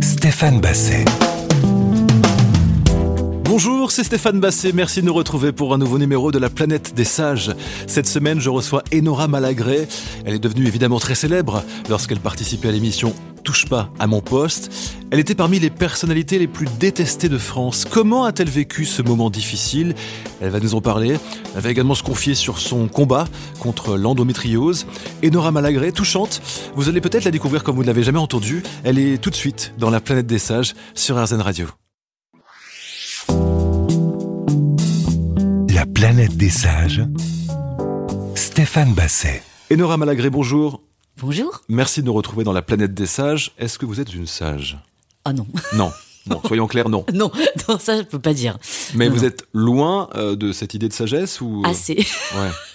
Stéphane Basset. Bonjour, c'est Stéphane Basset. Merci de nous retrouver pour un nouveau numéro de La Planète des Sages. Cette semaine, je reçois Enora Malagré. Elle est devenue évidemment très célèbre lorsqu'elle participait à l'émission Touche pas à mon poste. Elle était parmi les personnalités les plus détestées de France. Comment a-t-elle vécu ce moment difficile? Elle va nous en parler. Elle va également se confier sur son combat contre l'endométriose. Enora Malagré, touchante. Vous allez peut-être la découvrir comme vous ne l'avez jamais entendue. Elle est tout de suite dans La Planète des Sages sur RZN Radio. La planète des sages, Stéphane Basset. Enora Malagré, bonjour. Bonjour. Merci de nous retrouver dans la planète des sages. Est-ce que vous êtes une sage? Ah non. Non. Bon, soyons clairs, non. non, non, ça je peux pas dire. Mais Non, vous non. êtes loin euh, de cette idée de sagesse ou Assez. Ouais.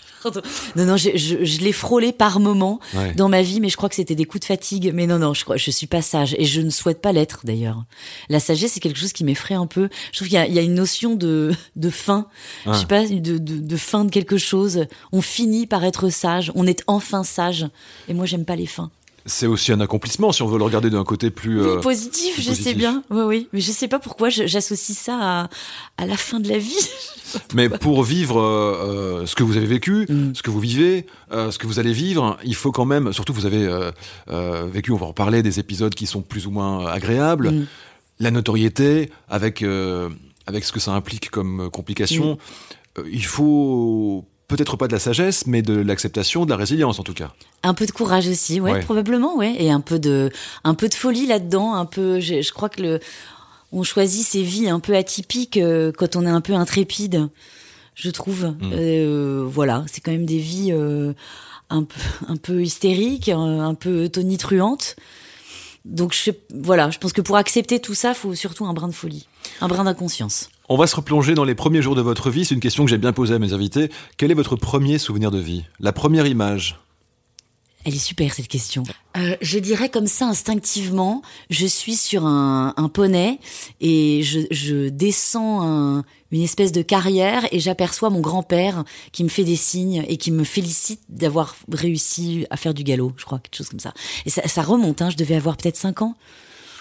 non, non, je, je, je l'ai frôlé par moments Ouais. dans ma vie, mais je crois que c'était des coups de fatigue. Mais non, non, je crois, je suis pas sage et je ne souhaite pas l'être d'ailleurs. La sagesse, c'est quelque chose qui m'effraie un peu. Je trouve qu'il y a, il y a une notion de, de fin. Je sais pas, de, de, de fin de quelque chose. On finit par être sage. On est enfin sage. Et moi, j'aime pas les fins. C'est aussi un accomplissement si on veut le regarder d'un côté plus. euh, Oui, positif, plus je sais positif. bien. Oui, oui. Mais je sais pas pourquoi j'associe ça à, à la fin de la vie. Mais pour vivre euh, euh, ce que vous avez vécu, Mm. ce que vous vivez, euh, ce que vous allez vivre, il faut quand même. Surtout, vous avez euh, euh, vécu. On va en reparler des épisodes qui sont plus ou moins agréables. Mm. La notoriété, avec euh, avec ce que ça implique comme euh, complication. Mm. Euh, il faut peut-être pas de la sagesse, mais de l'acceptation, de la résilience en tout cas. Un peu de courage aussi, ouais, Ouais. probablement, ouais, et un peu de, un peu de folie là-dedans, un peu. Je, je crois que le, on choisit ces vies un peu atypiques euh, quand on est un peu intrépide, je trouve. Mm. Euh, voilà, c'est quand même des vies euh, un peu, un peu hystériques, un, un peu tonitruantes. Donc je, voilà, je pense que pour accepter tout ça, faut surtout un brin de folie, un brin d'inconscience. On va se replonger dans les premiers jours de votre vie. C'est une question que j'ai bien posée à mes invités. Quel est votre premier souvenir de vie? La première image? Elle est super cette question. Euh, je dirais comme ça instinctivement, je suis sur un, un poney et je, je descends un- une espèce de carrière et j'aperçois mon grand-père qui me fait des signes et qui me félicite d'avoir réussi à faire du galop, je crois, quelque chose comme ça. Et ça, ça remonte, hein, je devais avoir peut-être 5 ans.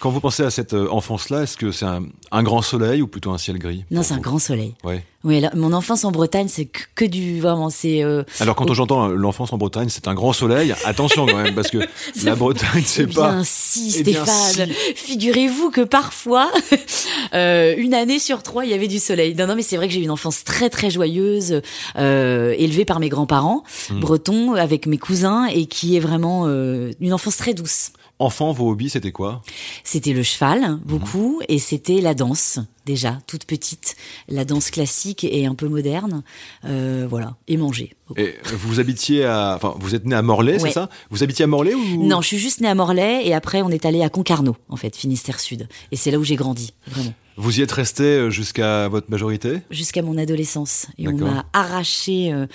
Quand vous pensez à cette euh, enfance-là, est-ce que c'est un, un grand soleil ou plutôt un ciel gris Non, c'est un grand soleil. Ouais. Oui, là, mon enfance en Bretagne, c'est que, que du... Vraiment, c'est... euh, Alors quand Oh. j'entends euh, l'enfance en Bretagne, c'est un grand soleil. Attention quand même, parce que la Bretagne, c'est bien, pas. si, Eh bien, Stéphane. Figurez-vous que parfois, euh, une année sur trois, il y avait du soleil. Non, non, mais c'est vrai que j'ai eu une enfance très, très joyeuse, euh, élevée par mes grands-parents Hmm. bretons, avec mes cousins, et qui est vraiment euh, une enfance très douce. Enfant, vos hobbies, c'était quoi? C'était le cheval, beaucoup, et c'était la danse, déjà, toute petite. La danse classique et un peu moderne. Euh, voilà. Et manger. beaucoup. Et vous habitiez à, enfin, vous êtes né à Morlaix, c'est ça? Vous habitiez à Morlaix ou? Non, je suis juste née à Morlaix, et après, on est allé à Concarneau, en fait, Finistère Sud. Et c'est là où j'ai grandi, vraiment. Vous y êtes resté euh, jusqu'à votre majorité? Jusqu'à mon adolescence. Et on m'a arraché euh,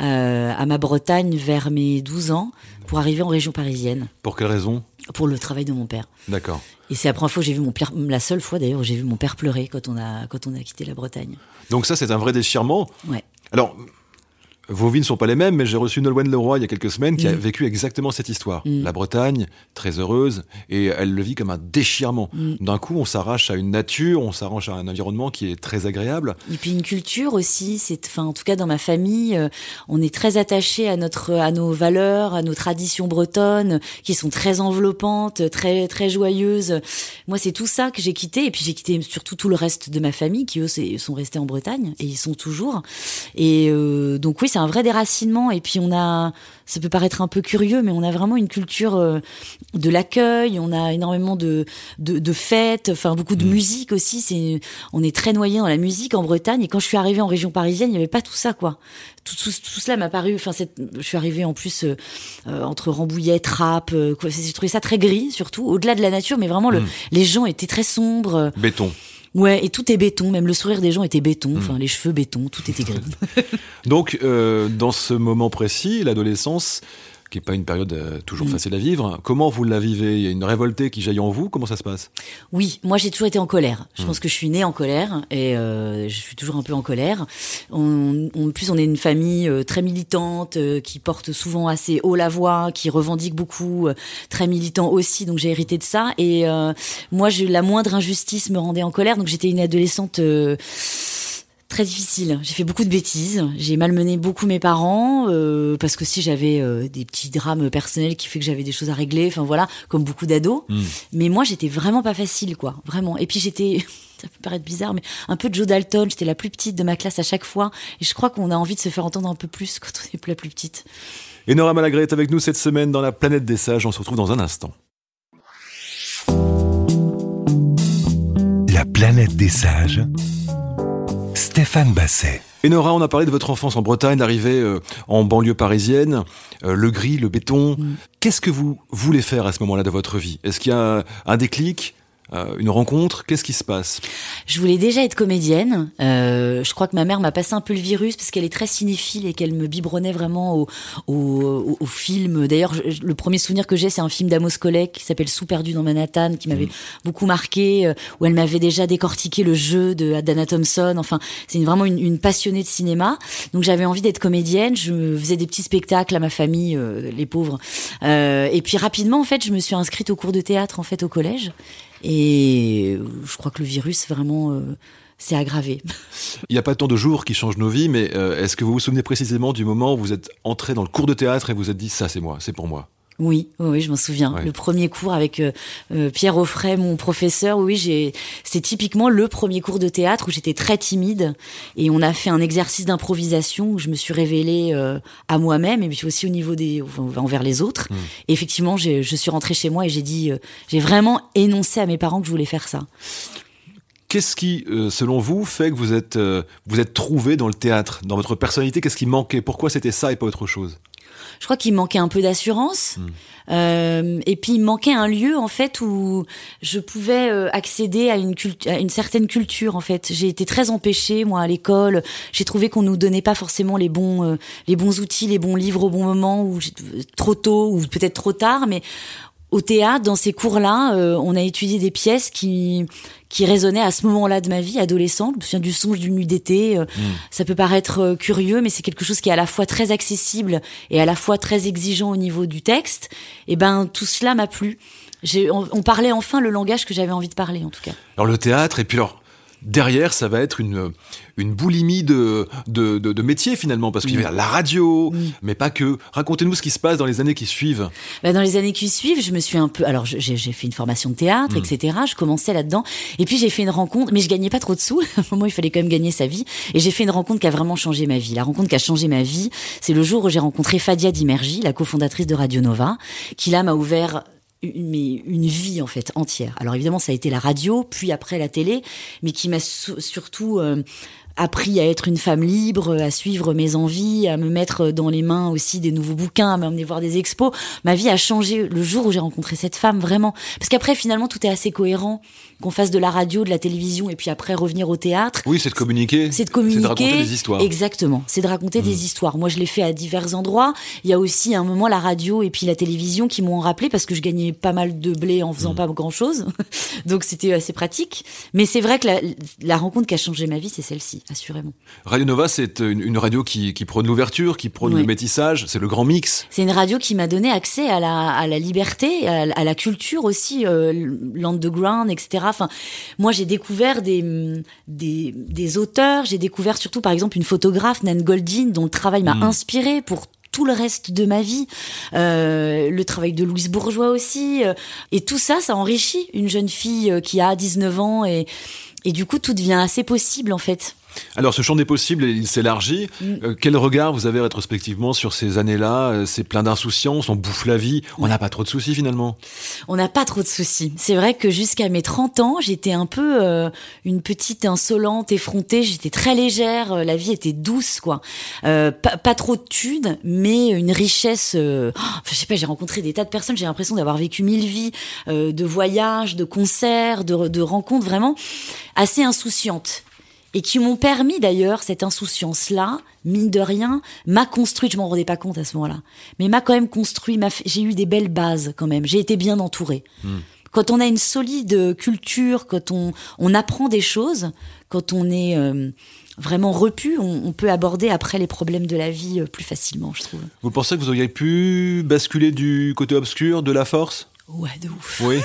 euh, à ma Bretagne vers mes 12 ans pour arriver en région parisienne Pour quelle raison? Pour le travail de mon père. D'accord. Et c'est la première fois que j'ai vu mon père, la seule fois d'ailleurs où j'ai vu mon père pleurer quand on a quand on a quitté la Bretagne. Donc ça, c'est un vrai déchirement. Ouais. Alors, vos vies ne sont pas les mêmes, mais j'ai reçu Nolwenn Leroy il y a quelques semaines qui a Mm. vécu exactement cette histoire. Mm. La Bretagne, très heureuse, et elle le vit comme un déchirement. Mm. D'un coup, on s'arrache à une nature, on s'arrache à un environnement qui est très agréable. Et puis une culture aussi, c'est enfin en tout cas dans ma famille, euh, on est très attaché à notre à nos valeurs, à nos traditions bretonnes qui sont très enveloppantes, très très joyeuses. Moi, c'est tout ça que j'ai quitté et puis j'ai quitté surtout tout le reste de ma famille qui eux sont restés en Bretagne et ils sont toujours. Et euh, donc oui, c'est un vrai déracinement et puis on a ça peut paraître un peu curieux, mais on a vraiment une culture euh, de l'accueil. On a énormément de, de, de fêtes, enfin beaucoup de musique aussi. C'est, on est très noyé dans la musique en Bretagne. Et quand je suis arrivée en région parisienne, il n'y avait pas tout ça, quoi. Tout, tout, tout cela m'a paru. Enfin, je suis arrivée en plus euh, euh, entre Rambouillet, Trappes. euh, quoi. J'ai trouvé ça très gris, surtout au-delà de la nature, mais vraiment le, Mm. les gens étaient très sombres. Béton. Ouais, et tout est béton. Même le sourire des gens était béton. Enfin, les cheveux béton, tout était gris. Donc, euh, dans ce moment précis, l'adolescence, qui n'est pas une période euh, toujours mm. facile à vivre. Comment vous la vivez? Il y a une révoltée qui jaillit en vous? Comment ça se passe? Oui, moi j'ai toujours été en colère. Je mm. pense que je suis née en colère et euh, je suis toujours un peu en colère. en plus, on est une famille euh, très militante qui porte souvent assez haut la voix, qui revendique beaucoup, très militant aussi. Donc j'ai hérité de ça. Et moi, la moindre injustice me rendait en colère. Donc j'étais une adolescente très difficile. J'ai fait beaucoup de bêtises. J'ai malmené beaucoup mes parents euh, parce que si j'avais euh, des petits drames personnels qui fait que j'avais des choses à régler. Enfin voilà, comme beaucoup d'ados. Hmm. Mais moi, j'étais vraiment pas facile, quoi. Vraiment. Et puis j'étais, ça peut paraître bizarre, mais un peu de Joe Dalton. J'étais la plus petite de ma classe à chaque fois. Et je crois qu'on a envie de se faire entendre un peu plus quand on est la plus petite. Et Nora Malagré est avec nous cette semaine dans la planète des sages. On se retrouve dans un instant. La planète des sages Stéphane Basset. Et Nora, on a parlé de votre enfance en Bretagne, d'arriver euh, en banlieue parisienne, euh, le gris, le béton. Mm. Qu'est-ce que vous voulez faire à ce moment-là de votre vie? Est-ce qu'il y a un déclic? Euh, une rencontre, qu'est-ce qui se passe? Je voulais déjà être comédienne. Euh, je crois que ma mère m'a passé un peu le virus parce qu'elle est très cinéphile et qu'elle me biberonnait vraiment au, au, au, film. D'ailleurs, le premier souvenir que j'ai, c'est un film d'Amos Collet qui s'appelle Sous perdu dans Manhattan, qui m'avait mmh. beaucoup marqué, euh, où elle m'avait déjà décortiqué le jeu de Dana Thompson. Enfin, c'est vraiment une, une, passionnée de cinéma. Donc j'avais envie d'être comédienne. Je faisais des petits spectacles à ma famille, euh, les pauvres. et puis rapidement, en fait, je me suis inscrite au cours de théâtre en fait au collège. Et je crois que le virus vraiment euh, s'est aggravé. Il n'y a pas tant de jours qui changent nos vies, mais euh, est-ce que vous vous souvenez précisément du moment où vous êtes entré dans le cours de théâtre et vous êtes dit ça c'est moi, c'est pour moi? Oui, oui, je m'en souviens. Le premier cours avec euh, Pierre Offray, mon professeur, oui, j'ai, c'est typiquement le premier cours de théâtre où j'étais très timide et on a fait un exercice d'improvisation où je me suis révélée à moi-même et puis aussi au niveau des, envers les autres. Hmm. Et effectivement, je suis rentrée chez moi et j'ai dit, j'ai vraiment énoncé à mes parents que je voulais faire ça. Qu'est-ce qui, selon vous, fait que vous êtes, vous êtes trouvé dans le théâtre, dans votre personnalité? Qu'est-ce qui manquait? Pourquoi c'était ça et pas autre chose? Je crois qu'il manquait un peu d'assurance. Hmm. Euh, et puis il manquait un lieu en fait où je pouvais euh, accéder à une, à une certaine culture en fait. J'ai été très empêchée moi à l'école. J'ai trouvé qu'on nous donnait pas forcément les bons euh, les bons outils, les bons livres au bon moment ou trop tôt ou peut-être trop tard. Mais au théâtre, dans ces cours-là, euh, on a étudié des pièces qui qui résonnaient à ce moment-là de ma vie adolescente. Je me souviens du songe d'une nuit d'été. Euh, mm. Ça peut paraître euh, curieux, mais c'est quelque chose qui est à la fois très accessible et à la fois très exigeant au niveau du texte. Et ben tout cela m'a plu. On, on, parlait enfin le langage que j'avais envie de parler, en tout cas. Alors le théâtre, et puis alors derrière, ça va être une, une boulimie de, de, de, métiers finalement, parce qu'il y a la radio, mais pas que. Racontez-nous ce qui se passe dans les années qui suivent. Bah, dans les années qui suivent, je me suis un peu. Alors, j'ai fait une formation de théâtre, mm. etc. Je commençais là-dedans. Et puis, j'ai fait une rencontre, mais je gagnais pas trop de sous. À un moment, il fallait quand même gagner sa vie. Et j'ai fait une rencontre qui a vraiment changé ma vie. La rencontre qui a changé ma vie, c'est le jour où j'ai rencontré Fadia Dimergi, la cofondatrice de Radio Nova, qui là m'a ouvert une, une vie en fait entière. Alors évidemment, ça a été la radio, puis après la télé, mais qui m'a surtout euh, appris à être une femme libre, à suivre mes envies, à me mettre dans les mains aussi des nouveaux bouquins, à m'emmener voir des expos. Ma vie a changé le jour où j'ai rencontré cette femme, vraiment. Parce qu'après, finalement, tout est assez cohérent qu'on fasse de la radio, de la télévision et puis après revenir au théâtre. Oui, c'est de communiquer. C'est de communiquer. C'est de raconter des histoires. Exactement. C'est de raconter des mmh. histoires. Moi, je l'ai fait à divers endroits. Il y a aussi un moment la radio et puis la télévision qui m'ont rappelé parce que je gagnais pas mal de blé en faisant mmh. pas grand chose. Donc c'était assez pratique. Mais c'est vrai que la, la, rencontre qui a changé ma vie, c'est celle-ci, assurément. Radio Nova, c'est une, radio qui, qui prône l'ouverture, qui prône le métissage. C'est le grand mix. C'est une radio qui m'a donné accès à la, à la liberté, à, à la culture aussi, euh, l'underground, etc. Enfin, moi, j'ai découvert des, des, des auteurs, j'ai découvert surtout, par exemple, une photographe, Nan Goldin, dont le travail m'a mm. inspiré pour tout le reste de ma vie, euh, le travail de Louise Bourgeois aussi, euh, et tout ça, ça enrichit une jeune fille euh, qui a 19 ans. Et, et du coup, tout devient assez possible en fait. Alors, ce champ des possibles, il s'élargit. Mm. Euh, quel regard vous avez rétrospectivement sur ces années-là euh, C'est plein d'insouciance, on bouffe la vie. On n'a pas trop de soucis finalement? On n'a pas trop de soucis. C'est vrai que jusqu'à mes 30 ans, j'étais un peu euh, une petite insolente, effrontée. J'étais très légère. La vie était douce, quoi. pas, trop de thunes, mais une richesse. Oh, je sais pas, j'ai rencontré des tas de personnes. J'ai l'impression d'avoir vécu mille vies, de voyages, de concerts, de, de rencontres vraiment assez insouciantes. Et qui m'ont permis d'ailleurs cette insouciance-là, mine de rien, m'a construite. Je m'en rendais pas compte à ce moment-là, mais m'a quand même construit. J'ai eu des belles bases quand même. J'ai été bien entourée. Hmm. Quand on a une solide culture, quand on, on apprend des choses, quand on est euh, vraiment repu, on, peut aborder après les problèmes de la vie euh, plus facilement, je trouve. Vous pensez que vous auriez pu basculer du côté obscur de la force? Ouais, de ouf. Oui.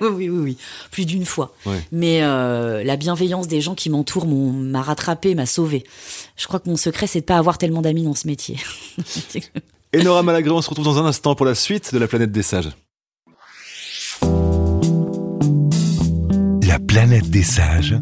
oui, oui, oui, plus d'une fois. Mais euh, la bienveillance des gens qui m'entourent m'a rattrapé, m'a sauvé. Je crois que mon secret, c'est de pas avoir tellement d'amis dans ce métier. Et Nora Malagré, on se retrouve dans un instant pour la suite de la planète des sages. La planète des sages.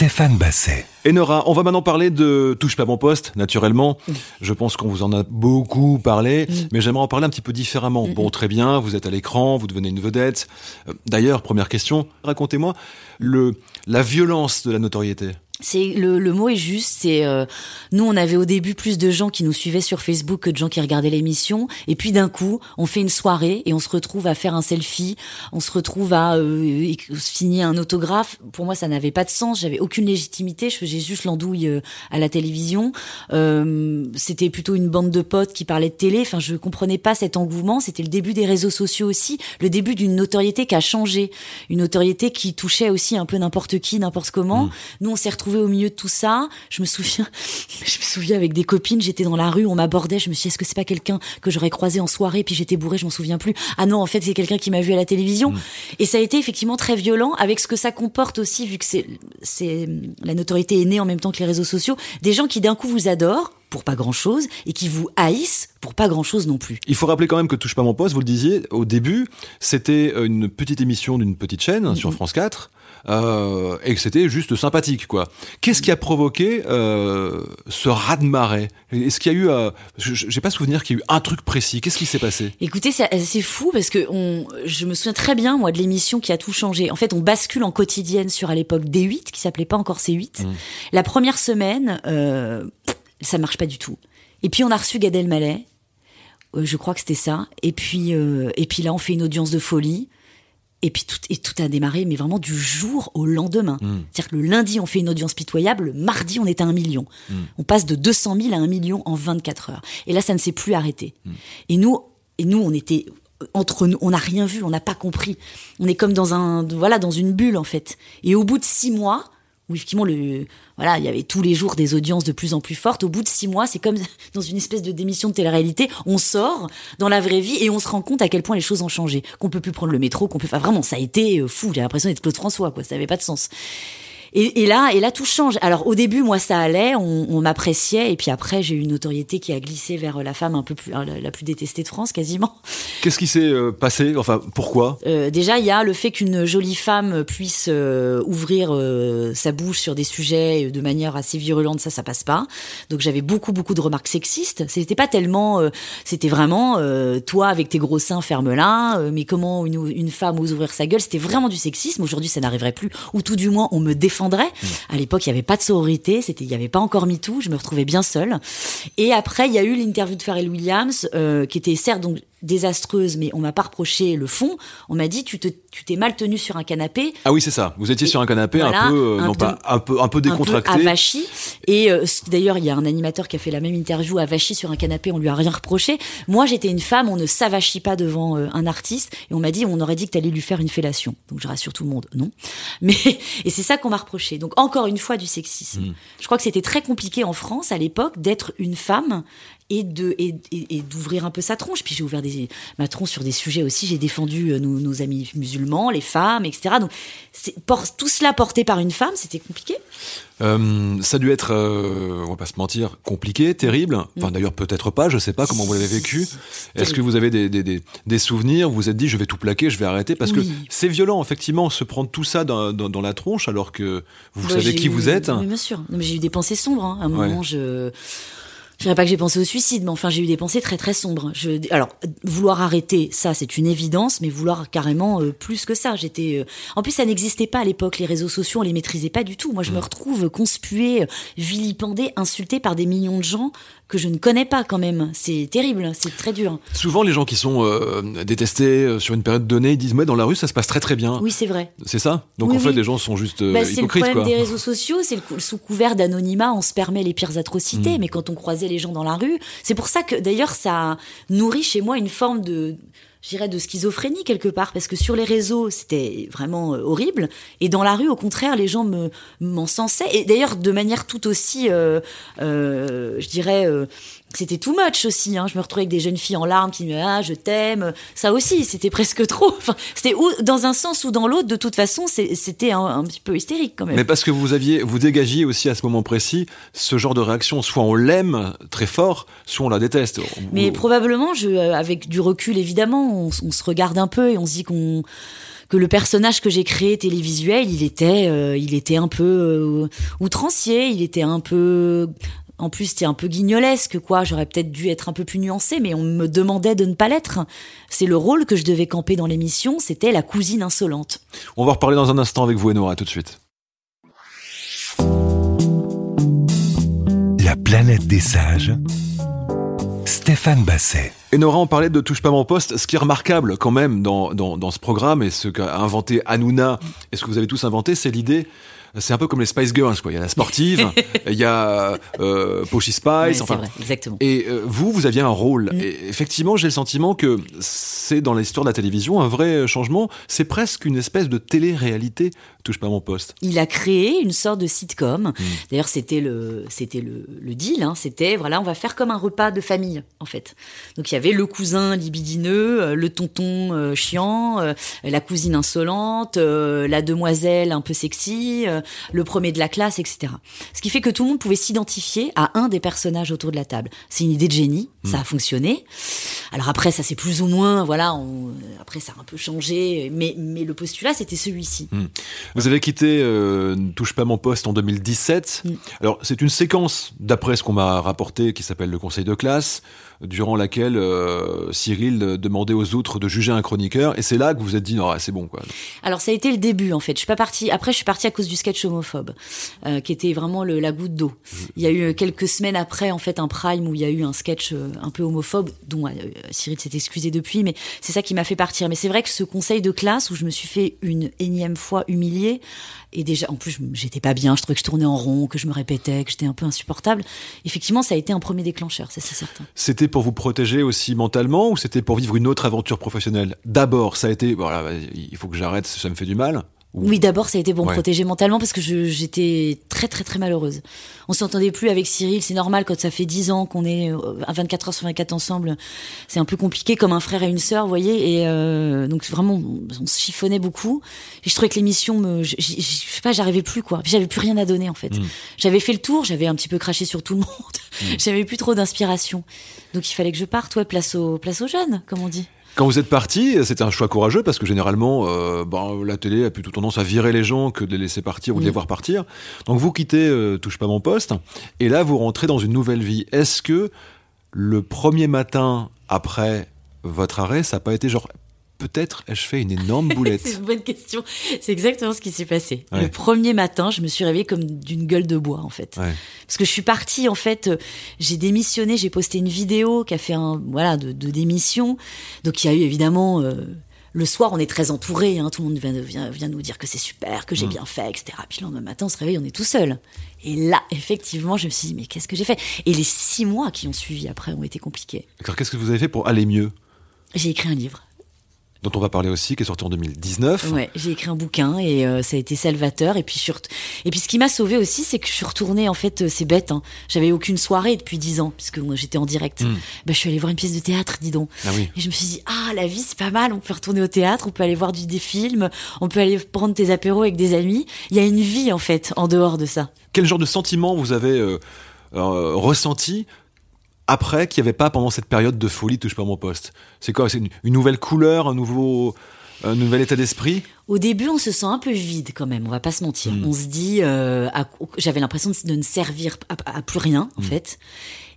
Stéphane Basset. Et Nora, on va maintenant parler de Touche pas mon poste, naturellement. Je pense qu'on vous en a beaucoup parlé, mais j'aimerais en parler un petit peu différemment. Mm, bon, très bien, vous êtes à l'écran, vous devenez une vedette. Euh, d'ailleurs, première question, racontez-moi le la violence de la notoriété. C'est le, le, mot est juste. C'est euh, nous, on avait au début plus de gens qui nous suivaient sur Facebook que de gens qui regardaient l'émission. Et puis d'un coup, on fait une soirée et on se retrouve à faire un selfie. On se retrouve à euh, signer un autographe. Pour moi, ça n'avait pas de sens. J'avais aucune légitimité. Je faisais juste l'andouille euh, à la télévision. Euh, C'était plutôt une bande de potes qui parlaient de télé. Enfin, je comprenais pas cet engouement. C'était le début des réseaux sociaux aussi, le début d'une notoriété qui a changé, une notoriété qui touchait aussi un peu n'importe qui, n'importe comment. Mmh. Nous, on s'est retrouvés au milieu de tout ça. Je me souviens, je me souviens avec des copines, j'étais dans la rue, on m'abordait, je me suis dit, est-ce que c'est pas quelqu'un que j'aurais croisé en soirée, puis j'étais bourrée, je m'en souviens plus. Ah non, en fait, c'est quelqu'un qui m'a vu à la télévision. Mm. Et ça a été effectivement très violent avec ce que ça comporte aussi, vu que c'est, c'est, la notoriété est née en même temps que les réseaux sociaux. Des gens qui d'un coup vous adorent, pour pas grand chose et qui vous haïssent pour pas grand chose non plus. Il faut rappeler quand même que Touche pas mon poste, vous le disiez, au début, c'était une petite émission d'une petite chaîne mm-hmm. sur France 4 euh, et que c'était juste sympathique, quoi. Qu'est-ce qui a provoqué euh, ce raz-de-marée Est-ce qu'il y a eu, euh, j'ai pas souvenir qu'il y a eu un truc précis. Qu'est-ce qui s'est passé? Écoutez, c'est fou parce que on, je me souviens très bien moi de l'émission qui a tout changé. En fait, on bascule en quotidienne sur à l'époque D8, qui s'appelait pas encore C8. Mmh. La première semaine, euh, ça marche pas du tout. Et puis on a reçu Gad Elmaleh. Euh, je crois que c'était ça. Et puis, euh, et puis là, on fait une audience de folie. Et puis tout, et tout a démarré, mais vraiment du jour au lendemain. Hmm. C'est-à-dire que le lundi, on fait une audience pitoyable, le mardi, on est à un million. Hmm. On passe de 200 000 à un million en 24 heures. Et là, ça ne s'est plus arrêté. Hmm. Et nous, et nous, on était entre nous, on n'a rien vu, on n'a pas compris. On est comme dans un, voilà, dans une bulle en fait. Et au bout de six mois, où effectivement le voilà il y avait tous les jours des audiences de plus en plus fortes. Au bout de six mois c'est comme dans une espèce de démission de télé-réalité. On sort dans la vraie vie et on se rend compte à quel point les choses ont changé. Qu'on peut plus prendre le métro qu'on peut enfin vraiment ça a été euh, fou. J'ai l'impression d'être Claude François quoi. Ça avait pas de sens et, et, là, et là, tout change. Alors au début, moi, ça allait, on, on m'appréciait, et puis après, j'ai eu une notoriété qui a glissé vers la femme un peu plus la, plus détestée de France, quasiment. Qu'est-ce qui s'est euh, passé? Enfin, pourquoi? Euh, Déjà, il y a le fait qu'une jolie femme puisse euh, ouvrir euh, sa bouche sur des sujets de manière assez virulente, ça, ça passe pas. Donc j'avais beaucoup, beaucoup de remarques sexistes. C'était pas tellement, c'était vraiment toi avec tes gros seins, ferme-la. mais comment une, une femme ose ouvrir sa gueule? C'était vraiment du sexisme. Aujourd'hui, ça n'arriverait plus, ou tout du moins, on me défend à l'époque, il n'y avait pas de sororité, c'était, il n'y avait pas encore MeToo, je me retrouvais bien seule. Et après, il y a eu l'interview de Pharrell Williams, euh, qui était certes donc désastreuse, mais on m'a pas reproché le fond. On m'a dit tu te, tu t'es mal tenu sur un canapé. Ah oui, c'est ça. Vous étiez sur un canapé un peu, euh, non pas un peu, un peu décontracté. Un peu avachi. Et euh, d'ailleurs, il y a un animateur qui a fait la même interview avachi sur un canapé. On lui a rien reproché. Moi, j'étais une femme. On ne s'avachit pas devant euh, un artiste. Et on m'a dit, on aurait dit que t'allais lui faire une fellation. Donc je rassure tout le monde, non. Mais et c'est ça qu'on m'a reproché. Donc encore une fois du sexisme. Hmm. Je crois que c'était très compliqué en France à l'époque d'être une femme et de et, et, d'ouvrir un peu sa tronche. Puis j'ai ouvert des, ma tronche sur des sujets aussi. J'ai défendu euh, nos, nos, amis musulmans, les femmes, etc. Donc tout cela porté par une femme, c'était compliqué. Euh, ça a dû être, euh, on va pas se mentir, compliqué, terrible. Enfin mm. d'ailleurs peut-être pas, je sais pas comment vous l'avez vécu. Est-ce que vous avez des, des, des, des, souvenirs Vous vous êtes dit je vais tout plaquer, je vais arrêter parce que c'est violent effectivement se prendre tout ça dans, dans, dans la tronche alors que vous bah, savez qui vous êtes. Oui, bien sûr. J'ai eu des pensées sombres. Hein. À un moment je Je dirais pas que j'ai pensé au suicide, mais enfin j'ai eu des pensées très très sombres. Je, alors vouloir arrêter, ça c'est une évidence, mais vouloir carrément euh, plus que ça. J'étais, euh, en plus ça n'existait pas à l'époque. Les réseaux sociaux, on les maîtrisait pas du tout. Moi je me mm. retrouve conspuée, vilipendée, insultée par des millions de gens que je ne connais pas quand même. C'est terrible, c'est très dur. Souvent les gens qui sont euh, détestés sur une période donnée, ils disent ouais dans la rue ça se passe très très bien. Oui c'est vrai. C'est ça? Donc en fait les gens sont juste bah, hypocrites. C'est le problème des réseaux sociaux, c'est sous couvert d'anonymat, on se permet les pires atrocités, mm. mais quand on croisait les gens dans la rue. C'est pour ça que d'ailleurs ça nourrit chez moi une forme de j'irais de schizophrénie quelque part parce que sur les réseaux c'était vraiment euh, horrible et dans la rue au contraire les gens me m'encensaient et d'ailleurs de manière tout aussi euh, euh, je dirais c'était too much aussi. Hein. Je me retrouvais avec des jeunes filles en larmes qui me disaient ah je t'aime. Ça aussi, c'était presque trop. Enfin, c'était dans un sens ou dans l'autre. De toute façon, c'était un, petit peu hystérique quand même. Mais parce que vous aviez, vous dégagiez aussi à ce moment précis ce genre de réaction. Soit on l'aime très fort, soit on la déteste. Mais probablement, je, avec du recul évidemment, on, se regarde un peu et on se dit qu'on que le personnage que j'ai créé télévisuel, il était, euh, il était un peu euh, outrancier, il était un peu en plus, c'était un peu guignolesque, quoi. J'aurais peut-être dû être un peu plus nuancée, mais on me demandait de ne pas l'être. C'est le rôle que je devais camper dans l'émission, c'était la cousine insolente. On va reparler dans un instant avec vous, Enora, tout de suite. La planète des sages. Stéphane Basset. Enora, on parlait de Touche pas mon poste. Ce qui est remarquable quand même dans, dans ce programme et ce qu'a inventé Hanouna et ce que vous avez tous inventé, c'est l'idée c'est un peu comme les Spice Girls, quoi. Il y a la sportive, il y a euh, Spice, enfin. Vrai, exactement. Et euh, vous, vous aviez un rôle. Mm. Et effectivement, j'ai le sentiment que c'est dans l'histoire de la télévision un vrai changement. C'est presque une espèce de télé-réalité. Touche pas mon poste. Il a créé une sorte de sitcom. Mm. D'ailleurs, c'était le, c'était le, le deal. Hein. C'était voilà, on va faire comme un repas de famille, en fait. Donc il y avait le cousin libidineux, euh, le tonton euh, chiant, euh, la cousine insolente, la demoiselle un peu sexy le premier de la classe, etc. Ce qui fait que tout le monde pouvait s'identifier à un des personnages autour de la table. C'est une idée de génie, ça a hmm. fonctionné. Alors après, ça c'est plus ou moins, voilà, après ça a un peu changé, mais, mais le postulat c'était celui-ci. Hmm. Vous avez quitté euh, Touche pas mon poste en 2017. Hmm. Alors c'est une séquence, d'après ce qu'on m'a rapporté, qui s'appelle le conseil de classe durant laquelle euh, Cyril demandait aux autres de juger un chroniqueur, et c'est là que vous vous êtes dit non, c'est bon quoi. Alors ça a été le début en fait. Je suis pas partie. Après, je suis partie à cause du sketch homophobe, euh, qui était vraiment le, la goutte d'eau. Il y a eu quelques semaines après en fait un prime où il y a eu un sketch euh, un peu homophobe, dont Cyril s'est excusé depuis, mais c'est ça qui m'a fait partir. Mais c'est vrai que ce conseil de classe où je me suis fait une énième fois humiliée, et déjà en plus j'étais pas bien, je trouvais que je tournais en rond, que je me répétais, que j'étais un peu insupportable. Effectivement, ça a été un premier déclencheur, ça c'est certain. C'était pour vous protéger aussi mentalement ou c'était pour vivre une autre aventure professionnelle? D'abord, ça a été, voilà, il faut que j'arrête, ça me fait du mal. Oui, d'abord, ça a été pour me protéger mentalement parce que j'étais très, très, très malheureuse. On s'entendait plus avec Cyril. C'est normal quand ça fait 10 ans qu'on est euh, à 24 heures sur 24 ensemble. C'est un peu compliqué comme un frère et une sœur, vous voyez. Et euh, donc, vraiment, on se chiffonnait beaucoup. Et je trouvais que l'émission me, je, sais pas, j'arrivais plus, quoi. J'avais plus rien à donner, en fait. Mm. J'avais fait le tour, j'avais un petit peu craché sur tout le monde. Mm. j'avais plus trop d'inspiration. Donc, il fallait que je parte, ouais, place aux, place aux jeunes, comme on dit. Quand vous êtes parti, c'était un choix courageux parce que généralement, euh, ben, la télé a plutôt tendance à virer les gens que de les laisser partir ou de les voir partir. Donc vous quittez euh, Touche pas mon poste et là vous rentrez dans une nouvelle vie. Est-ce que le premier matin après votre arrêt, ça n'a pas été genre peut-être ai-je fait une énorme boulette C'est une bonne question. C'est exactement ce qui s'est passé. Le premier matin, je me suis réveillée comme d'une gueule de bois, en fait. Parce que je suis partie, en fait, euh, j'ai démissionné, j'ai posté une vidéo qui a fait un, voilà, de, démission. Donc il y a eu évidemment, euh, le soir, on est très entouré, hein, tout le monde vient, vient, nous dire que c'est super, que j'ai mm. bien fait, etc. Puis le lendemain matin, on se réveille, on est tout seul. Et là, effectivement, je me suis dit, mais qu'est-ce que j'ai fait? Et les six mois qui ont suivi après ont été compliqués. Alors, qu'est-ce que vous avez fait pour aller mieux? J'ai écrit un livre dont on va parler aussi, qui est sorti en 2019. Ouais, j'ai écrit un bouquin et euh, ça a été salvateur. Et puis, sur... et puis ce qui m'a sauvé aussi, c'est que je suis retournée, en fait, euh, c'est bête, hein. j'avais aucune soirée depuis dix ans, puisque j'étais en direct. Ben, je suis allée voir une pièce de théâtre, dis donc. Ah oui. Et je me suis dit, ah, la vie, c'est pas mal, on peut retourner au théâtre, on peut aller voir du, des films, on peut aller prendre tes apéros avec des amis. Il y a une vie, en fait, en dehors de ça. Quel genre de sentiment vous avez euh, ressenti après qu'il n'y avait pas pendant cette période de folie touche pas mon poste C'est quoi C'est une, nouvelle couleur, un nouveau Un nouvel état d'esprit? Au début, on se sent un peu vide quand même, on va pas se mentir. Mm. On se dit, euh, j'avais l'impression de, ne servir à, à plus rien, en Mm. fait.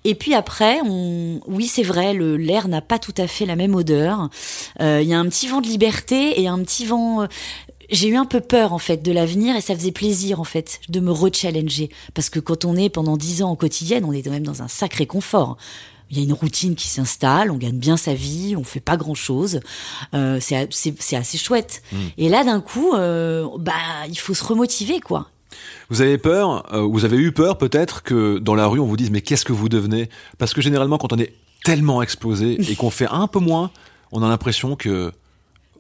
Et puis après, on, oui, c'est vrai, le l'air n'a pas tout à fait la même odeur. Euh, Il y a un petit vent de liberté et un petit vent. J'ai eu un peu peur en fait de l'avenir et ça faisait plaisir en fait de me rechallenger parce que quand on est pendant dix ans en quotidienne, on est quand même dans un sacré confort. Il y a une routine qui s'installe, on gagne bien sa vie, on fait pas grand chose, euh, c'est c'est c'est assez chouette. Et là d'un coup, euh, bah il faut se remotiver quoi. Vous avez peur, euh, vous avez eu peur peut-être que dans la rue on vous dise mais qu'est-ce que vous devenez? Parce que généralement quand on est tellement explosé et qu'on fait un peu moins, on a l'impression que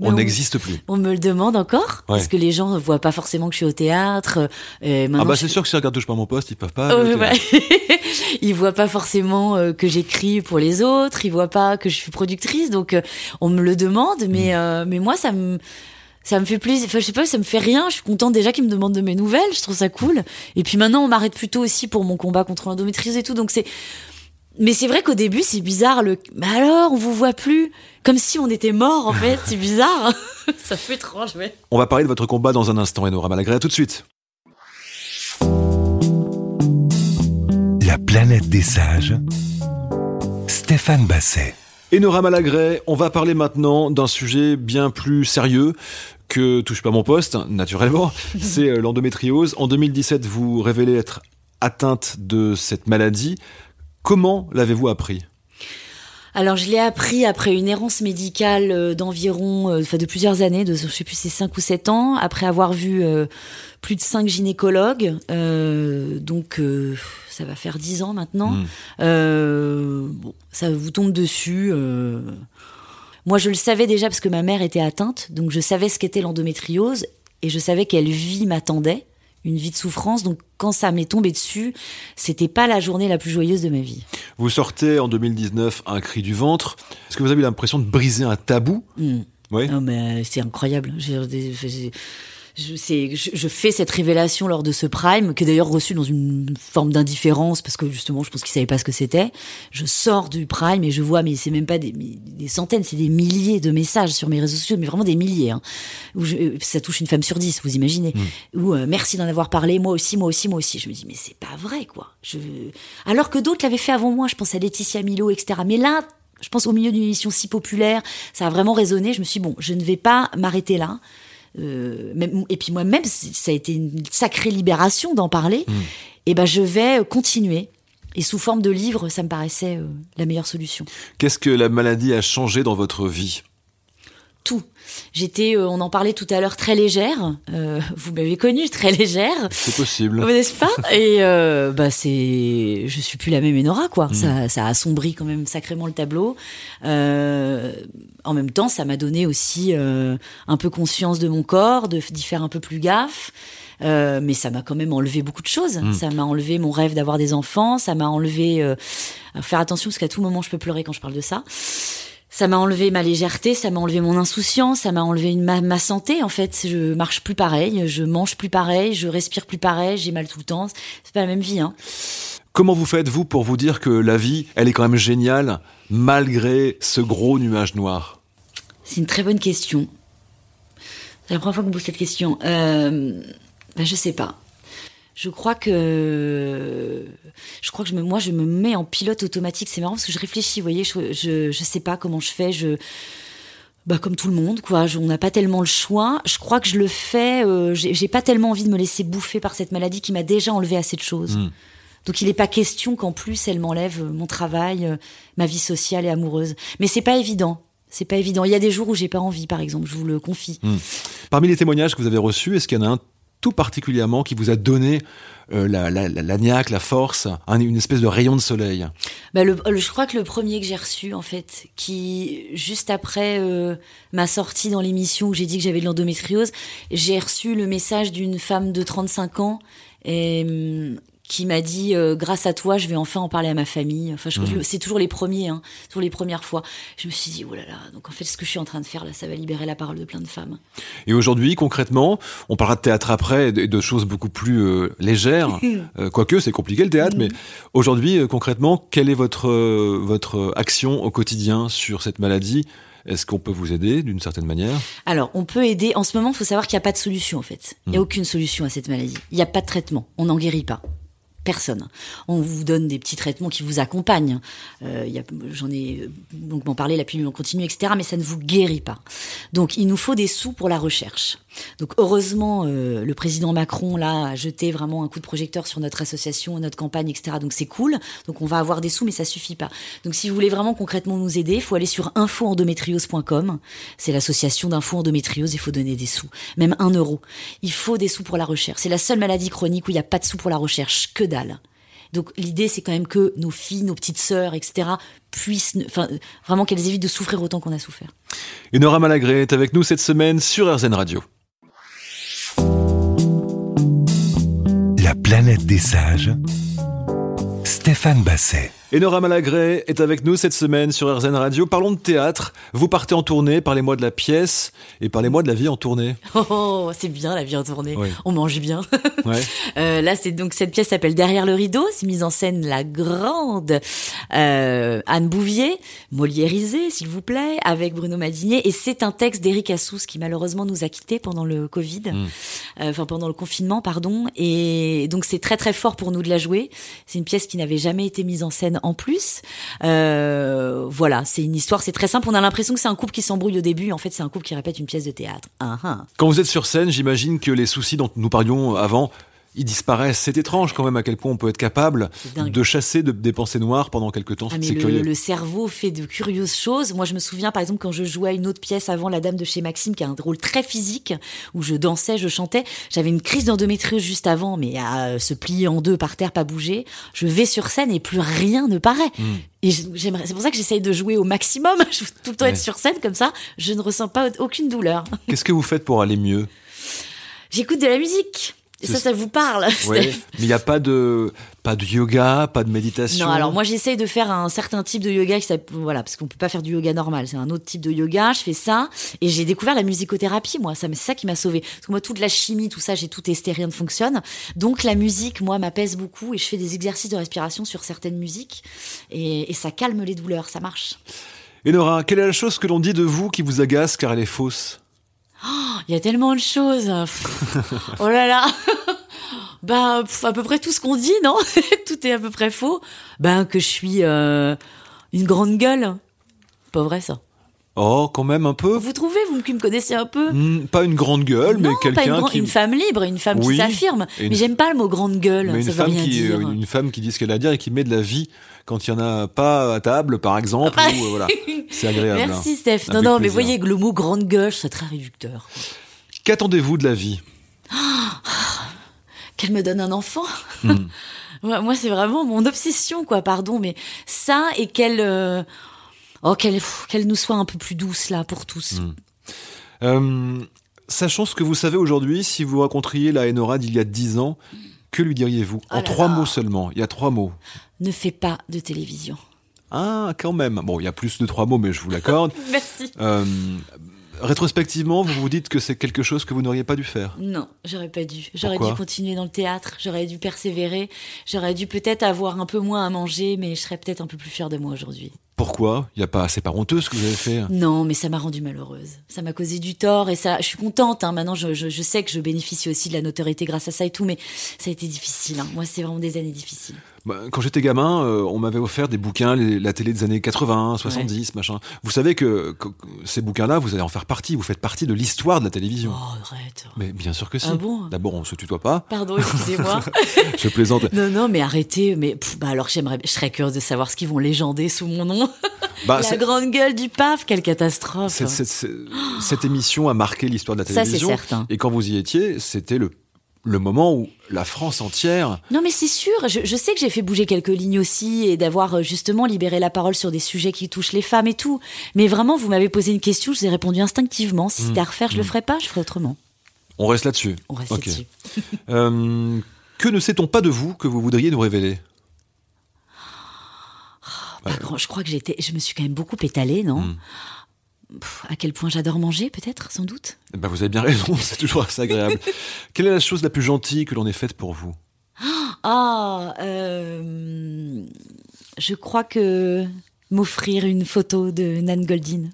on n'existe plus. On me le demande encore Ouais. parce que les gens ne voient pas forcément que je suis au théâtre. euh, Ah bah c'est sûr que si ils regardent touche pas mon poste, ils peuvent pas. Ouais. théâtre. ils voient pas forcément euh, que j'écris pour les autres, ils voient pas que je suis productrice, donc euh, on me le demande, mais Mm. euh, mais moi ça me ça me fait plaisir. Enfin, je sais pas, ça me fait rien. Je suis contente déjà qu'ils me demandent de mes nouvelles. Je trouve ça cool. Et puis maintenant, on m'arrête plutôt aussi pour mon combat contre l'endométriose et tout. Donc c'est. Mais c'est vrai qu'au début, c'est bizarre. Le. Mais alors, on vous voit plus. Comme si on était mort, en fait. C'est bizarre. ça fait étrange, ouais. On va parler de votre combat dans un instant, Enora Malagré. À tout de suite. La planète des sages. Stéphane Basset. Enora Malagré, on va parler maintenant d'un sujet bien plus sérieux que touche pas mon poste, naturellement. C'est euh, l'endométriose. En 2017, vous révélez être atteinte de cette maladie. Comment l'avez-vous appris? Alors, je l'ai appris après une errance médicale euh, d'environ, euh, enfin de plusieurs années, de je sais plus c'est 5 ou 7 ans, après avoir vu euh, plus de 5 gynécologues. Euh, donc, euh, ça va faire 10 ans maintenant. Mm. Euh, bon, ça vous tombe dessus. Moi, je le savais déjà parce que ma mère était atteinte, donc je savais ce qu'était l'endométriose et je savais quelle vie m'attendait, une vie de souffrance. Donc, quand ça m'est tombé dessus, c'était pas la journée la plus joyeuse de ma vie. Vous sortez en 2019 un cri du ventre. Est-ce que vous avez l'impression de briser un tabou? Mm. Oui. Non, mais c'est incroyable. J'ai- j'ai- j'ai- Je, c'est- je, je fais cette révélation lors de ce prime, qui est d'ailleurs reçu dans une forme d'indifférence, parce que justement, je pense qu'ils savaient pas ce que c'était. Je sors du prime et je vois, mais c'est même pas des, des centaines, c'est des milliers de messages sur mes réseaux sociaux, mais vraiment des milliers. Hein, où je- euh, ça touche une femme sur dix, vous imaginez. Ou euh, merci d'en avoir parlé, moi aussi, moi aussi, moi aussi. Je me dis, mais c'est pas vrai, quoi. Je... Alors que d'autres l'avaient fait avant moi, je pense à Laetitia Milo, etc. Mais là, je pense au milieu d'une émission si populaire, ça a vraiment résonné. Je me suis dit, bon, je ne vais pas m'arrêter là. Euh, même- et puis moi-même, ça a été une sacrée libération d'en parler. Et ben, je vais euh, continuer. Et sous forme de livre, ça me paraissait euh, la meilleure solution. Qu'est-ce que la maladie a changé dans votre vie? Tout. J'étais, euh, on en parlait tout à l'heure, très légère. Euh, vous m'avez connue, très légère. C'est possible. N'est-ce pas? Et euh, bah c'est, je suis plus la même Enora quoi. Ça, ça assombrit quand même sacrément le tableau. Euh, en même temps, ça m'a donné aussi euh, un peu conscience de mon corps, de d'y faire un peu plus gaffe. Euh, mais ça m'a quand même enlevé beaucoup de choses. Ça m'a enlevé mon rêve d'avoir des enfants. Ça m'a enlevé euh, faire attention parce qu'à tout moment je peux pleurer quand je parle de ça. Ça m'a enlevé ma légèreté, ça m'a enlevé mon insouciance, ça m'a enlevé ma, ma santé en fait. Je marche plus pareil, je mange plus pareil, je respire plus pareil, j'ai mal tout le temps. C'est pas la même vie. Hein. Comment vous faites, vous, pour vous dire que la vie, elle est quand même géniale, malgré ce gros nuage noir? C'est une très bonne question. C'est la première fois qu'on me pose cette question. Euh, ben, je sais pas. Je crois que je crois que je me, moi je me mets en pilote automatique. C'est marrant parce que je réfléchis. Vous voyez, je, je je sais pas comment je fais. Je bah comme tout le monde quoi. Je- on n'a pas tellement le choix. Je crois que je le fais. Euh, j'ai pas tellement envie de me laisser bouffer par cette maladie qui m'a déjà enlevé assez de choses. Mm. Donc il n'est pas question qu'en plus elle m'enlève euh, mon travail, euh, ma vie sociale et amoureuse. Mais c'est pas évident. C'est pas évident. Il y a des jours où j'ai pas envie, par exemple. Je vous le confie. Parmi les témoignages que vous avez reçus, est-ce qu'il y en a un tout particulièrement qui vous a donné euh, la, la, la, la la force, un- une espèce de rayon de soleil. Bah, le, le- je crois que le premier que j'ai reçu, en fait, qui, juste après euh, ma sortie dans l'émission où j'ai dit que j'avais de l'endométriose, j'ai reçu le message d'une femme de 35 ans et, hum, qui m'a dit euh, grâce à toi, je vais enfin en parler à ma famille. Enfin, Mmh. c'est toujours les premiers, hein, toujours les premières fois. Je me suis dit oh là là. Donc en fait, ce que je suis en train de faire là, ça va libérer la parole de plein de femmes. Et aujourd'hui, concrètement, on parlera de théâtre après et de, choses beaucoup plus euh, légères, euh, quoique c'est compliqué le théâtre, mais aujourd'hui, euh, concrètement, quelle est votre, votre action au quotidien sur cette maladie? Est-ce qu'on peut vous aider d'une certaine manière? Alors, on peut aider. En ce moment, il faut savoir qu'il n'y a pas de solution, en fait. Il n'y a Hmm. aucune solution à cette maladie. Il n'y a pas de traitement. On n'en guérit pas. Personne. On vous donne des petits traitements qui vous accompagnent. Euh, J'en ai donc m'en parlé, la pilule en continu, etc. Mais ça ne vous guérit pas. Donc, il nous faut des sous pour la recherche. Donc, heureusement, euh, le président Macron là a jeté vraiment un coup de projecteur sur notre association, notre campagne, etc. Donc, c'est cool. Donc, on va avoir des sous, mais ça suffit pas. Donc, si vous voulez vraiment concrètement nous aider, il faut aller sur infoendométriose.com. C'est l'association d'info endométriose. Il faut donner des sous, même un euro. Il faut des sous pour la recherche. C'est la seule maladie chronique où il n'y a pas de sous pour la recherche, que dalle. Donc l'idée, c'est quand même que nos filles, nos petites sœurs, etc., puissent, enfin, vraiment qu'elles évitent de souffrir autant qu'on a souffert. Enora Malagré est avec nous cette semaine sur RZN Radio. La planète des sages. Stéphane Basset. Enora Malagré est avec nous cette semaine sur RZN Radio. Parlons de théâtre. Vous partez en tournée, parlez-moi de la pièce et parlez-moi de la vie en tournée. Oh, oh, c'est bien la vie en tournée. Oui. On mange bien. Ouais. Euh, là, c'est donc cette pièce s'appelle Derrière le rideau. C'est mise en scène la grande euh, Anne Bouvier, Moliérisée, s'il vous plaît, avec Bruno Madinier. Et c'est un texte d'Éric Assous qui malheureusement nous a quittés pendant le Covid, Mm. Euh, enfin pendant le confinement, pardon. Et donc c'est très très fort pour nous de la jouer. C'est une pièce qui n'avait jamais été mise en scène en plus. Euh, voilà, c'est une histoire, c'est très simple. On a l'impression que c'est un couple qui s'embrouille au début. En fait, c'est un couple qui répète une pièce de théâtre. Ah, ah. Quand vous êtes sur scène, j'imagine que les soucis dont nous parlions avant, ils disparaissent. C'est étrange quand même à quel point on peut être capable de chasser de, des pensées noires pendant quelque temps. Ah, c'est le, curieux. le cerveau fait de curieuses choses. Moi, je me souviens, par exemple, quand je jouais à une autre pièce avant La Dame de chez Maxime, qui a un rôle très physique, où je dansais, je chantais. J'avais une crise d'endométriose juste avant, mais à euh, se plier en deux par terre, pas bouger. Je vais sur scène et plus rien ne paraît. Hmm. Et j'aimerais, c'est pour ça que j'essaye de jouer au maximum. Je veux tout le temps Ouais. être sur scène comme ça. Je ne ressens pas aucune douleur. Qu'est-ce que vous faites pour aller mieux? J'écoute de la musique. Et ça, ça vous parle. Ouais. Mais il n'y a pas de, pas de yoga, pas de méditation. Non, alors moi j'essaye de faire un certain type de yoga qui voilà parce qu'on peut pas faire du yoga normal, c'est un autre type de yoga. Je fais ça et j'ai découvert la musicothérapie moi, ça c'est ça qui m'a sauvé parce que moi toute la chimie, tout ça, j'ai tout testé, rien ne fonctionne. Donc la musique moi m'apaise beaucoup et je fais des exercices de respiration sur certaines musiques et, et ça calme les douleurs, ça marche. Enora, quelle est la chose que l'on dit de vous qui vous agace car elle est fausse? Il y a tellement de choses. Oh là là. Pff, à peu près tout ce qu'on dit, non? Tout est à peu près faux. Ben, que je suis euh, une grande gueule. Pas vrai, ça. Oh, quand même un peu. Vous trouvez, vous qui me connaissez un peu Hmm, pas une grande gueule, mais Non, pas une, quelqu'un qui. une femme libre, une femme Oui, qui s'affirme. une- Mais j'aime pas le mot grande gueule, mais une ça veut femme rien qui, dire. une femme qui dit ce qu'elle a à dire et qui met de la vie quand il y en a pas à table, par exemple. Ah ou, euh, voilà, c'est agréable. Merci hein. Steph. Non, non, mais voyez que le mot grande gueule, c'est très réducteur. Qu'attendez-vous de la vie? Qu'elle me donne un enfant. Hmm. moi, c'est vraiment mon obsession, quoi. Pardon, mais ça et qu'elle, euh, oh, qu'elle, qu'elle nous soit un peu plus douce là pour tous. Hmm. Euh, sachant ce que vous savez aujourd'hui, si vous rencontriez la Enora d'il y a dix ans, que lui diriez-vous Oh En trois là. mots seulement. Il y a trois mots. Ne fais pas de télévision. Ah, quand même. Bon, il y a plus de trois mots, mais je vous l'accorde. Merci. Euh, rétrospectivement, vous vous dites que c'est quelque chose que vous n'auriez pas dû faire. Non, j'aurais pas dû. J'aurais dû continuer dans le théâtre. J'aurais dû persévérer. J'aurais dû peut-être avoir un peu moins à manger, mais je serais peut-être un peu plus fière de moi aujourd'hui. Pourquoi Il y a pas, c'est pas honteux ce que vous avez fait. Non, mais ça m'a rendue malheureuse. Ça m'a causé du tort et ça, je suis contente. Hein. Maintenant, je, je, je sais que je bénéficie aussi de la notoriété grâce à ça et tout, mais ça a été difficile. Hein. Moi, c'est vraiment des années difficiles. Bah, Quand j'étais gamin, euh, on m'avait offert des bouquins, les- la télé des années 80, 70, machin. Vous savez que, que- ces bouquins-là, vous allez en faire partie. Vous faites partie de l'histoire de la télévision. Oh, arrête. Mais bien sûr que si. Ah bon D'abord, on se tutoie pas. Pardon, excusez-moi. Je plaisante. non, non, mais arrêtez. Mais pff, bah alors, j'aimerais, je serais curieuse de savoir ce qu'ils vont légender sous mon nom. Bah, la grande gueule du paf, quelle catastrophe. cette, cette- cette- cette émission a marqué l'histoire de la Ça, c'est télévision. certain. Et quand vous y étiez, c'était le, le moment où la France entière. Non, mais c'est sûr. Je, je sais que j'ai fait bouger quelques lignes aussi et d'avoir euh, justement libéré la parole sur des sujets qui touchent les femmes et tout. Mais vraiment, vous m'avez posé une question, je vous ai répondu instinctivement. Si c'était à refaire, je le ferais pas, je ferais autrement. On reste là-dessus. On reste là-dessus. Euh, que ne sait-on pas de vous que vous voudriez nous révéler? Pas grand- je crois que j'étais, je me suis quand même beaucoup étalée, non? Hmm. Pff, À quel point j'adore manger, peut-être, sans doute. Ben, Vous avez bien raison, c'est toujours assez agréable. Quelle est la chose la plus gentille que l'on ait faite pour vous? Ah, euh, je crois que m'offrir une photo de Nan Goldin.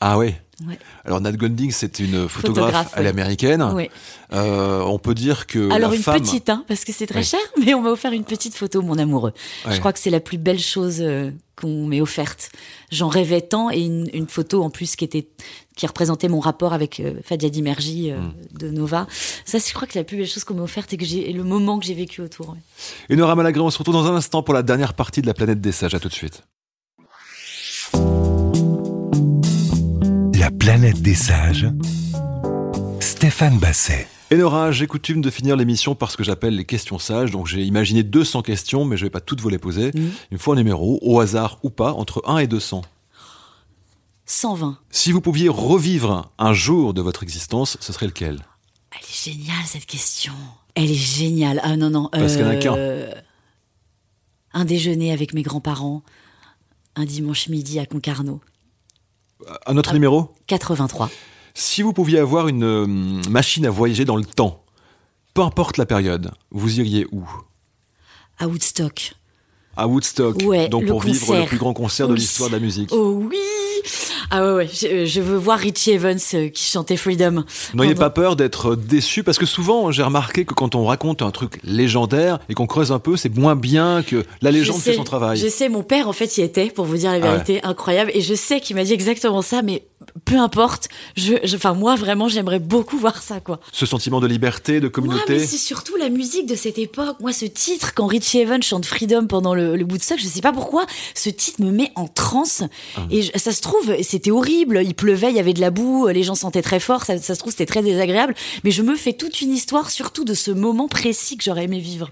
Ah ouais? Ouais. Alors Nat Golding, c'est une photographe, Photographe, elle est oui. américaine. Ouais. Euh, on peut dire que Alors la une femme, petite, hein, parce que c'est très cher, mais on m'a offert une petite photo, mon amoureux. Je crois que c'est la plus belle chose euh, qu'on m'ait offerte. J'en rêvais tant et une, une photo en plus qui était qui représentait mon rapport avec euh, Fadia Dimerji euh, Hmm. de Nova. Ça, je crois que c'est la plus belle chose qu'on m'ait offerte et que j'ai le moment que j'ai vécu autour. Et Nora Malagré, on se retrouve dans un instant pour la dernière partie de la planète des sages. À tout de suite. La planète des sages. Stéphane Basset. Et Nora, j'ai coutume de finir l'émission par ce que j'appelle les questions sages. Donc j'ai imaginé 200 questions, mais je vais pas toutes vous les poser. Mhm. Il me faut un numéro, au hasard ou pas, entre 1 et 200. 120. Si vous pouviez revivre un jour de votre existence, ce serait lequel? Elle est géniale cette question. Elle est géniale. Ah non non. Parce qu'il y en a qu'un. euh, Un déjeuner avec mes grands-parents, un dimanche midi à Concarneau. Un autre numéro 83. Si vous pouviez avoir une euh, machine à voyager dans le temps, peu importe la période, vous iriez où? À Woodstock. À Woodstock, Ouais, donc pour vivre le plus grand concert de l'histoire de la musique. Oh oui Ah ouais, ouais. Je, je veux voir Richie Evans euh, qui chantait Freedom. N'ayez Pendant- pas peur d'être déçu parce que souvent j'ai remarqué que quand on raconte un truc légendaire et qu'on creuse un peu, c'est moins bien que la légende fait son travail. Je sais, mon père en fait y était, pour vous dire la Ah ouais. vérité, incroyable. Et je sais qu'il m'a dit exactement ça, mais peu importe. Je, enfin moi vraiment, j'aimerais beaucoup voir ça, quoi. Ce sentiment de liberté, de Ouais, communauté. mais c'est surtout la musique de cette époque. Moi, ce titre, quand Richie Evans chante Freedom pendant le, le Woodstock, je sais pas pourquoi, ce titre me met en transe. Ah. Et je- ça se trouve, c'était horrible. Il pleuvait, il y avait de la boue, les gens sentaient très fort. Ça, ça se trouve, c'était très désagréable. Mais je me fais toute une histoire, surtout de ce moment précis que j'aurais aimé vivre.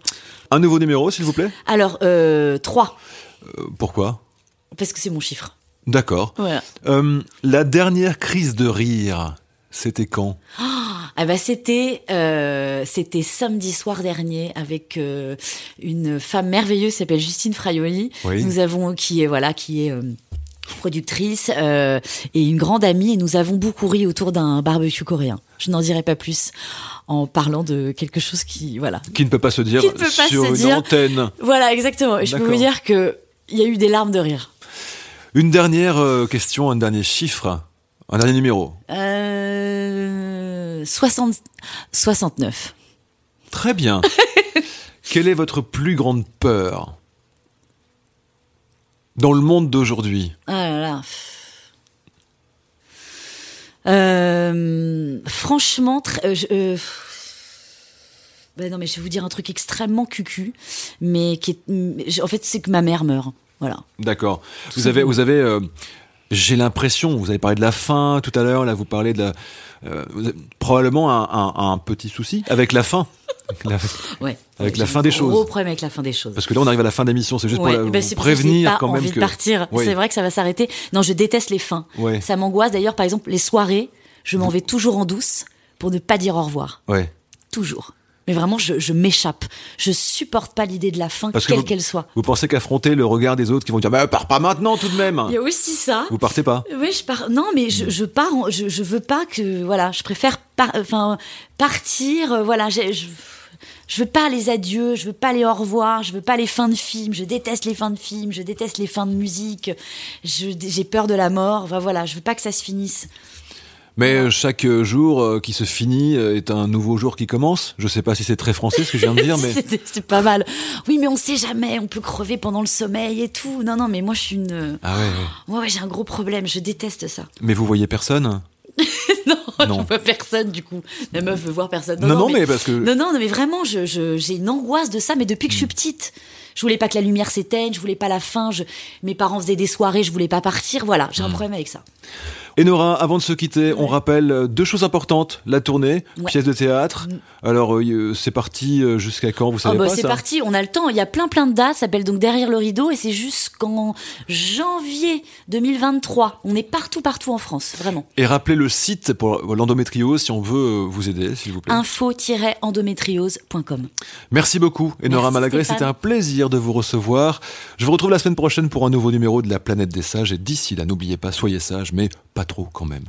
Un nouveau numéro, s'il vous plaît? Alors, euh, 3, Euh, Pourquoi? Parce que c'est mon chiffre. D'accord. Voilà. Euh, la dernière crise de rire, c'était quand? Ah bah c'était euh, c'était samedi soir dernier avec euh, une femme merveilleuse qui s'appelle Justine Fraioli. Oui. Nous avons qui est voilà qui est productrice euh, et une grande amie et nous avons beaucoup ri autour d'un barbecue coréen. Je n'en dirai pas plus en parlant de quelque chose qui voilà Qui ne peut pas se dire pas sur une dire. antenne. voilà exactement. Et je peux vous dire que il y a eu des larmes de rire. Une dernière euh, question, un dernier chiffre, un dernier numéro. Euh, 60 69. Très bien. Quelle est votre plus grande peur dans le monde d'aujourd'hui? Ah là là. Euh, franchement, euh, je- euh, ben non, mais je vais vous dire un truc extrêmement cucu, mais qui est, en fait, c'est que ma mère meurt. Voilà. D'accord. Vous avez, vous avez, euh, j'ai l'impression, vous avez parlé de la fin tout à l'heure, là vous parlez de la, euh, vous probablement un, un- un petit souci avec la fin. La- Ouais. Avec la fin un des gros choses. problème avec la fin des choses. Parce que là on arrive à la fin d'émission, c'est juste Ouais, pour la- vous j'ai prévenir pas quand même envie que. de partir. C'est vrai que ça va s'arrêter. Non, je déteste les fins. Ouais. Ça m'angoisse. D'ailleurs, par exemple, les soirées, je m'en vais toujours en douce pour ne pas dire au revoir. Ouais. Toujours. Mais vraiment, je, je m'échappe. Je supporte pas l'idée de la fin, Parce quelle qu'elle soit. Vous pensez qu'affronter le regard des autres qui vont dire bah pars pas maintenant tout de même. Il y a aussi ça. Vous partez pas. Oui, je pars. Non, mais je, je pars. en- je, je veux pas que. Voilà, je préfère par- enfin, partir. euh, Voilà, je. Je veux pas les adieux, je veux pas les au revoir, je veux pas les fins de films, je déteste les fins de films, je déteste les fins de musique, j'ai peur de la mort, enfin, voilà, je veux pas que ça se finisse. Mais euh, chaque euh, jour euh, qui se finit est un nouveau jour qui commence. Je sais pas si c'est très français ce que je viens de dire, mais C'est pas mal. Oui, mais on sait jamais, on peut crever pendant le sommeil et tout. Non, non, mais moi je suis une. ah ouais. ouais. Moi, ouais, j'ai un gros problème, je déteste ça. Mais vous voyez personne? Non, Non. je vois personne du coup. La meuf veut voir personne. Non, non, mais parce que- Non, non, mais vraiment, je, je- j'ai une angoisse de ça, mais depuis que je suis petite. Je voulais pas que la lumière s'éteigne, je voulais pas la fin. Je... Mes parents faisaient des soirées, je voulais pas partir. Voilà, j'ai un problème avec ça. Et Nora, avant de se quitter, on rappelle euh, deux choses importantes. La tournée, Ouais. pièce de théâtre. Alors, euh, euh, c'est parti jusqu'à quand Vous Ah savez bah pas c'est parti, on a le temps. Il y a plein plein de dates. Ça s'appelle donc Derrière le rideau et c'est jusqu'en janvier 2023. On est partout partout en France, vraiment. Et rappelez le site pour l'endométriose si on veut vous aider, s'il vous plaît. info-endométriose.com. Merci beaucoup, Enora Malagré. C'était un plaisir de vous recevoir. Je vous retrouve la semaine prochaine pour un nouveau numéro de La Planète des Sages. Et d'ici là, n'oubliez pas, soyez sages, mais trop quand même.